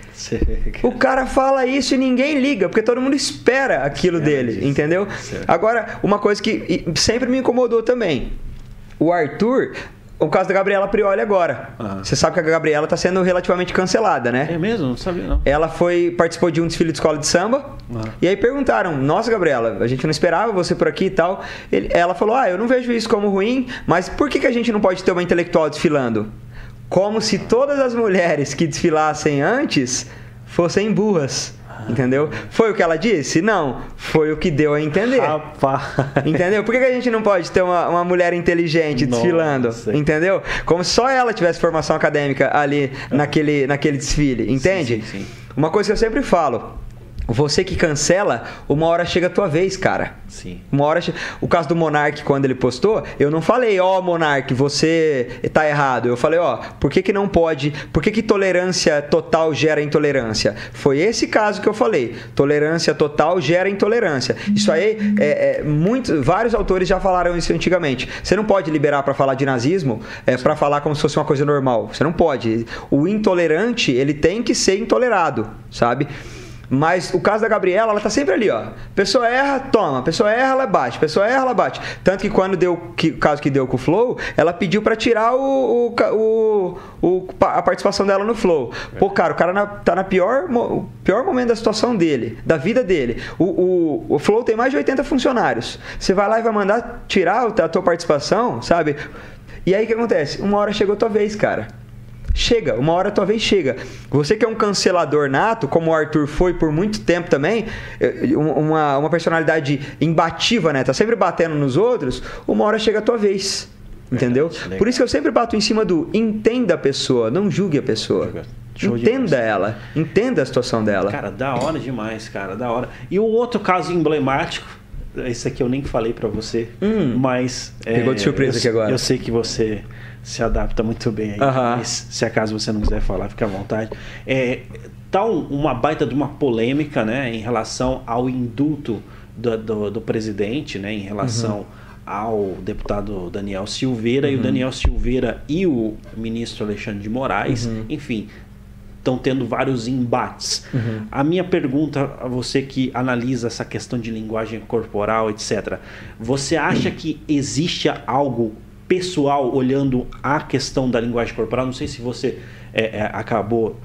O cara fala isso e ninguém liga, porque todo mundo espera aquilo dele, disso. entendeu? Certo. Agora, uma coisa que sempre me incomodou também. O Arthur o caso da Gabriela Prioli agora. Uhum. Você sabe que a Gabriela está sendo relativamente cancelada, né? É mesmo? Não sabia, não. Ela foi, participou de um desfile de escola de samba. Uhum. E aí perguntaram: Nossa, Gabriela, a gente não esperava você por aqui e tal. Ele, ela falou: Ah, eu não vejo isso como ruim, mas por que, que a gente não pode ter uma intelectual desfilando? Como se todas as mulheres que desfilassem antes fossem burras. Entendeu? Foi o que ela disse? Não. Foi o que deu a entender. Rapaz. Entendeu? Por que, a gente não pode ter uma, uma mulher inteligente desfilando? Nossa. Entendeu? Como se só ela tivesse formação acadêmica ali naquele, naquele desfile. Entende? Sim, sim, sim. Uma coisa que eu sempre falo você que cancela, uma hora chega a tua vez, cara. Sim. Uma hora che... O caso do Monark, quando ele postou, eu não falei, ó, oh, Monark, você tá errado. Eu falei, ó, oh, por que, que não pode. Por que, que tolerância total gera intolerância? Foi esse caso que eu falei. Tolerância total gera intolerância. Isso aí, é, é muito, vários autores já falaram isso antigamente. Você não pode liberar para falar de nazismo é, para falar como se fosse uma coisa normal. Você não pode. O intolerante, ele tem que ser intolerado, sabe? Mas o caso da Gabriela, ela tá sempre ali, ó. Pessoa erra, toma. Pessoa erra, ela bate. Pessoa erra, ela bate. Tanto que quando deu o caso que deu com o Flow, ela pediu para tirar o, o, o, a participação dela no Flow. Pô, cara, o cara na, tá na pior, pior momento da situação dele, da vida dele. O, o, o Flow tem mais de 80 funcionários. Você vai lá e vai mandar tirar a tua participação, sabe? E aí o que acontece? Uma hora chegou a tua vez, cara. Chega, uma hora a tua vez chega. Você que é um cancelador nato, como o Arthur foi por muito tempo também, eh, uma, uma personalidade imbativa, né? Tá sempre batendo nos outros, uma hora chega a tua vez. Entendeu? Verdade, por isso que eu sempre bato em cima do entenda a pessoa, não julgue a pessoa. Show entenda ela, entenda a situação dela. Cara, da hora demais, cara, da hora. E o outro caso emblemático, esse aqui eu nem falei para você, hum, mas. Pegou é, de surpresa eu, aqui agora. Eu sei que você se adapta muito bem aí. Mas, se acaso você não quiser falar, fica à vontade. É, tá um, uma baita de uma polêmica né, em relação ao indulto do, do, do presidente, né, em relação uhum. ao deputado Daniel Silveira, uhum. e o uhum. Daniel Silveira e o ministro Alexandre de Moraes, uhum. enfim, estão tendo vários embates. Uhum. A minha pergunta a você que analisa essa questão de linguagem corporal, etc. Você acha que existe algo pessoal olhando a questão da linguagem corporal. Não sei se você é, é, acabou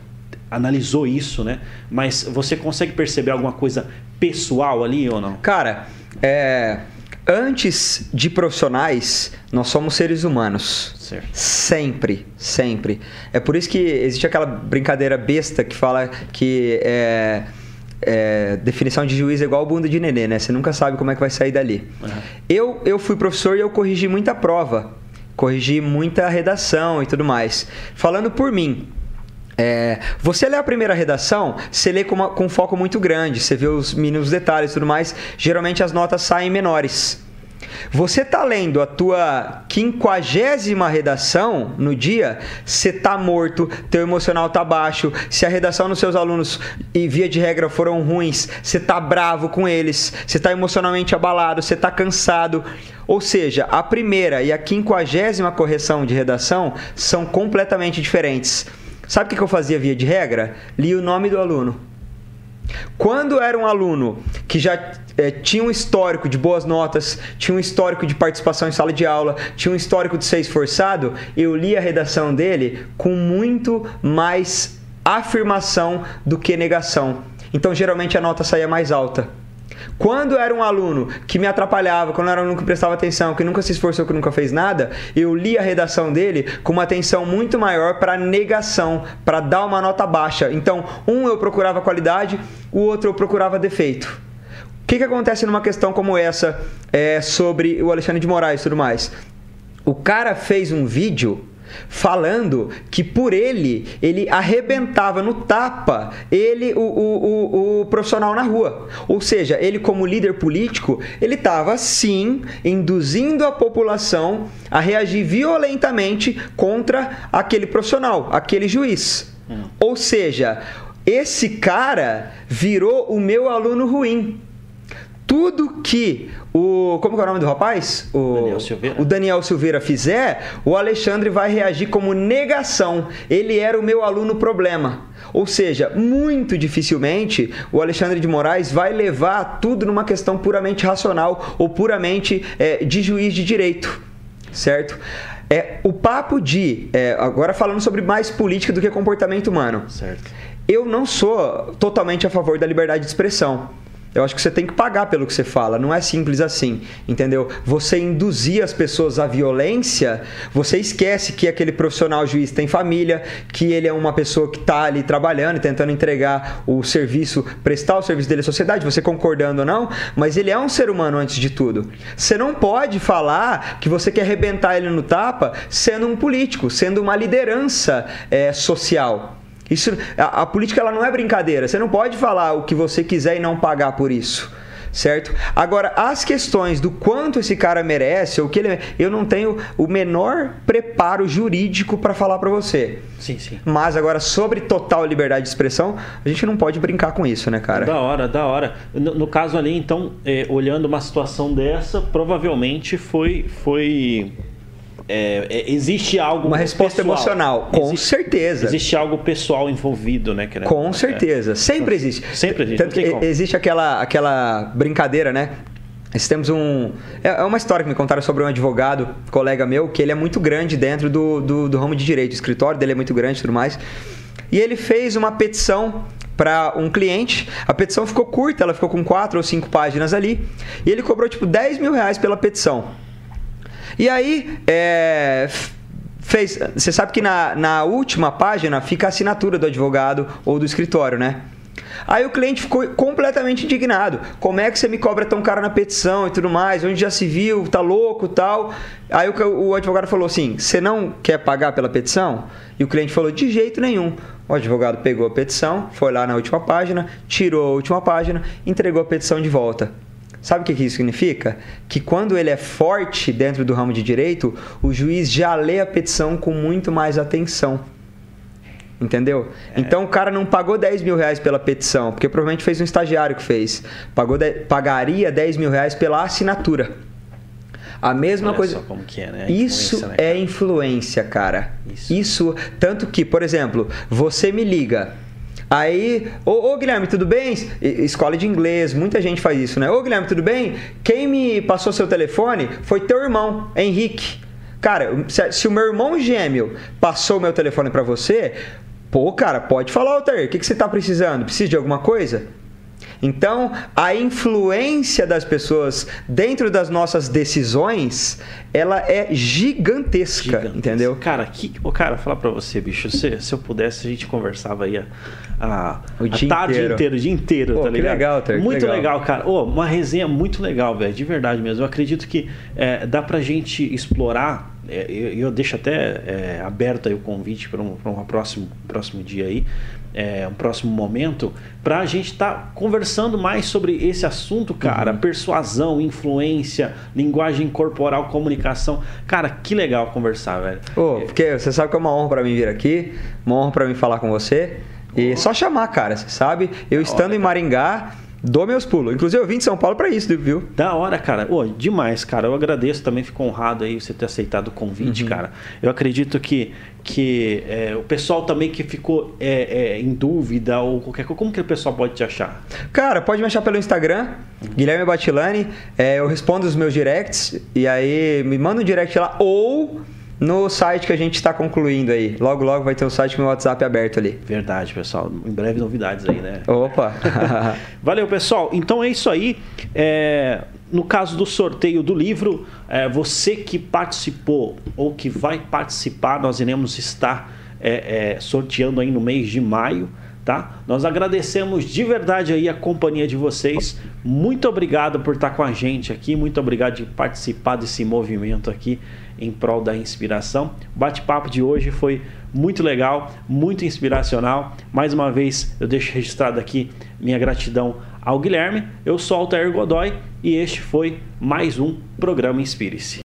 analisou isso, né? Mas você consegue perceber alguma coisa pessoal ali ou não? Cara, é, antes de profissionais, nós somos seres humanos. Certo. Sempre, sempre. É por isso que existe aquela brincadeira besta que fala que é, é, definição de juiz é igual bunda de nenê, né? Você nunca sabe como é que vai sair dali. Uhum. Eu, eu fui professor e eu corrigi muita prova. Corrigi muita redação e tudo mais. Falando por mim, é, você lê a primeira redação, você lê com, uma, com um foco muito grande, você vê os mínimos detalhes e tudo mais. Geralmente as notas saem menores. Você tá lendo a tua quinquagésima redação no dia, você tá morto, teu emocional tá baixo. Se a redação dos seus alunos, e via de regra, foram ruins, você tá bravo com eles, você tá emocionalmente abalado, você tá cansado. Ou seja, a primeira e a quinquagésima correção de redação são completamente diferentes. Sabe o que eu fazia via de regra? Li o nome do aluno. Quando era um aluno que já é, tinha um histórico de boas notas, tinha um histórico de participação em sala de aula, tinha um histórico de ser esforçado, eu li a redação dele com muito mais afirmação do que negação. Então, geralmente, a nota saía mais alta. Quando era um aluno que me atrapalhava, quando era um aluno que prestava atenção, que nunca se esforçou, que nunca fez nada, eu li a redação dele com uma atenção muito maior para negação, para dar uma nota baixa. Então, um eu procurava qualidade, o outro eu procurava defeito. O que, que acontece numa questão como essa é, sobre o Alexandre de Moraes e tudo mais? O cara fez um vídeo falando que por ele, ele arrebentava no tapa ele, o, o, o, o profissional na rua. Ou seja, ele como líder político, ele estava sim induzindo a população a reagir violentamente contra aquele profissional, aquele juiz. Hum. Ou seja, esse cara virou o meu aluno ruim tudo que o. Como é o nome do rapaz? O Daniel Silveira. O Daniel Silveira fizer, o Alexandre vai reagir como negação. Ele era o meu aluno problema. Ou seja, muito dificilmente o Alexandre de Moraes vai levar tudo numa questão puramente racional ou puramente é, de juiz de direito, certo? É, o papo de. É, agora falando sobre mais política do que comportamento humano. Certo. Eu não sou totalmente a favor da liberdade de expressão. Eu acho que você tem que pagar pelo que você fala, não é simples assim, entendeu? Você induzir as pessoas à violência, você esquece que aquele profissional juiz tem família, que ele é uma pessoa que está ali trabalhando e tentando entregar o serviço, prestar o serviço dele à sociedade, você concordando ou não, mas ele é um ser humano antes de tudo. Você não pode falar que você quer arrebentar ele no tapa sendo um político, sendo uma liderança é, social. Isso, a, a, política ela não é brincadeira. Você não pode falar o que você quiser e não pagar por isso. Certo? Agora, as questões do quanto esse cara merece, ou que ele, eu não tenho o menor preparo jurídico para falar para você. Sim, sim. Mas agora, sobre total liberdade de expressão, a gente não pode brincar com isso, né, cara? Da hora, da hora. No, no caso ali, então, é, olhando uma situação dessa, provavelmente foi, foi é, é, existe algo uma resposta pessoal. emocional com existe, certeza existe algo pessoal envolvido né com é. certeza sempre existe sempre existe Tanto que existe aquela aquela brincadeira né nós temos um. É, é uma história que me contaram sobre um advogado, colega meu, que ele é muito grande dentro do, do, do ramo de direito. O escritório dele é muito grande e tudo mais. E ele fez uma petição para um cliente. A petição ficou curta, ela ficou com quatro ou cinco páginas ali. E ele cobrou tipo 10 mil reais pela petição. E aí, é, fez. Você sabe que na, na última página fica a assinatura do advogado ou do escritório, né? Aí o cliente ficou completamente indignado. Como é que você me cobra tão caro na petição e tudo mais? Onde já se viu, tá louco tal. Aí o, o advogado falou assim: Você não quer pagar pela petição? E o cliente falou: De jeito nenhum. O advogado pegou a petição, foi lá na última página, tirou a última página, entregou a petição de volta. Sabe o que isso significa? Que quando ele é forte dentro do ramo de direito, o juiz já lê a petição com muito mais atenção. Entendeu? É. Então o cara não pagou 10 mil reais pela petição, porque provavelmente fez um estagiário que fez. Pagou de, pagaria 10 mil reais pela assinatura. A mesma Olha coisa. é, né? Isso né, é influência, cara. Isso. Isso. Tanto que, por exemplo, você me liga. Aí, ô, ô, Guilherme, tudo bem? Escola de inglês, muita gente faz isso, né? Ô Guilherme, tudo bem? Quem me passou seu telefone foi teu irmão, Henrique. Cara, se, o meu irmão gêmeo passou o meu telefone para você, pô, cara, pode falar, Altair, o que, que você tá precisando? Precisa de alguma coisa? Então, a influência das pessoas dentro das nossas decisões, ela é gigantesca, gigantesca. entendeu? Cara, que, oh, cara, falar para você, bicho, se, se eu pudesse, a gente conversava aí a, o dia a tarde inteiro. inteiro, o dia inteiro, Pô, tá ligado? legal, Ter, Muito legal. legal, cara. Oh, uma resenha muito legal, velho, de verdade mesmo. Eu acredito que é, dá pra gente explorar é, eu, eu, deixo até é, aberto aí o convite para um, um próximo, próximo dia aí, é, um próximo momento, para a gente estar tá conversando mais sobre esse assunto, cara. Uhum. Persuasão, influência, linguagem corporal, comunicação. Cara, que legal conversar, velho. Oh, porque você sabe que é uma honra para mim vir aqui, uma honra para mim falar com você. E só chamar, cara, você sabe? Eu estando em Maringá, dou meus pulos. Inclusive, eu vim de São Paulo para isso, viu? Da hora, cara. Oh, demais, cara. Eu agradeço, também fico honrado aí você ter aceitado o convite, uhum. cara. Eu acredito que, que é, o pessoal também que ficou é, é, em dúvida ou qualquer coisa, como que o pessoal pode te achar? Cara, pode me achar pelo Instagram, uhum. Guilherme Batilani. É, eu respondo os meus directs e aí me manda um direct lá ou no site que a gente está concluindo aí. Logo, logo vai ter o site com o WhatsApp aberto ali. Verdade, pessoal. Em breve novidades aí, né? Opa! *laughs* Valeu, pessoal. Então é isso aí. É, no caso do sorteio do livro, é, você que participou ou que vai participar, nós iremos estar é, é sorteando aí no mês de maio. Tá? Nós agradecemos de verdade aí a companhia de vocês. Muito obrigado por estar com a gente aqui. Muito obrigado de participar desse movimento aqui em prol da inspiração. O bate-papo de hoje foi muito legal, muito inspiracional. Mais uma vez, eu deixo registrado aqui minha gratidão ao Guilherme. Eu sou Altair Godoy e este foi mais um programa Inspire-se.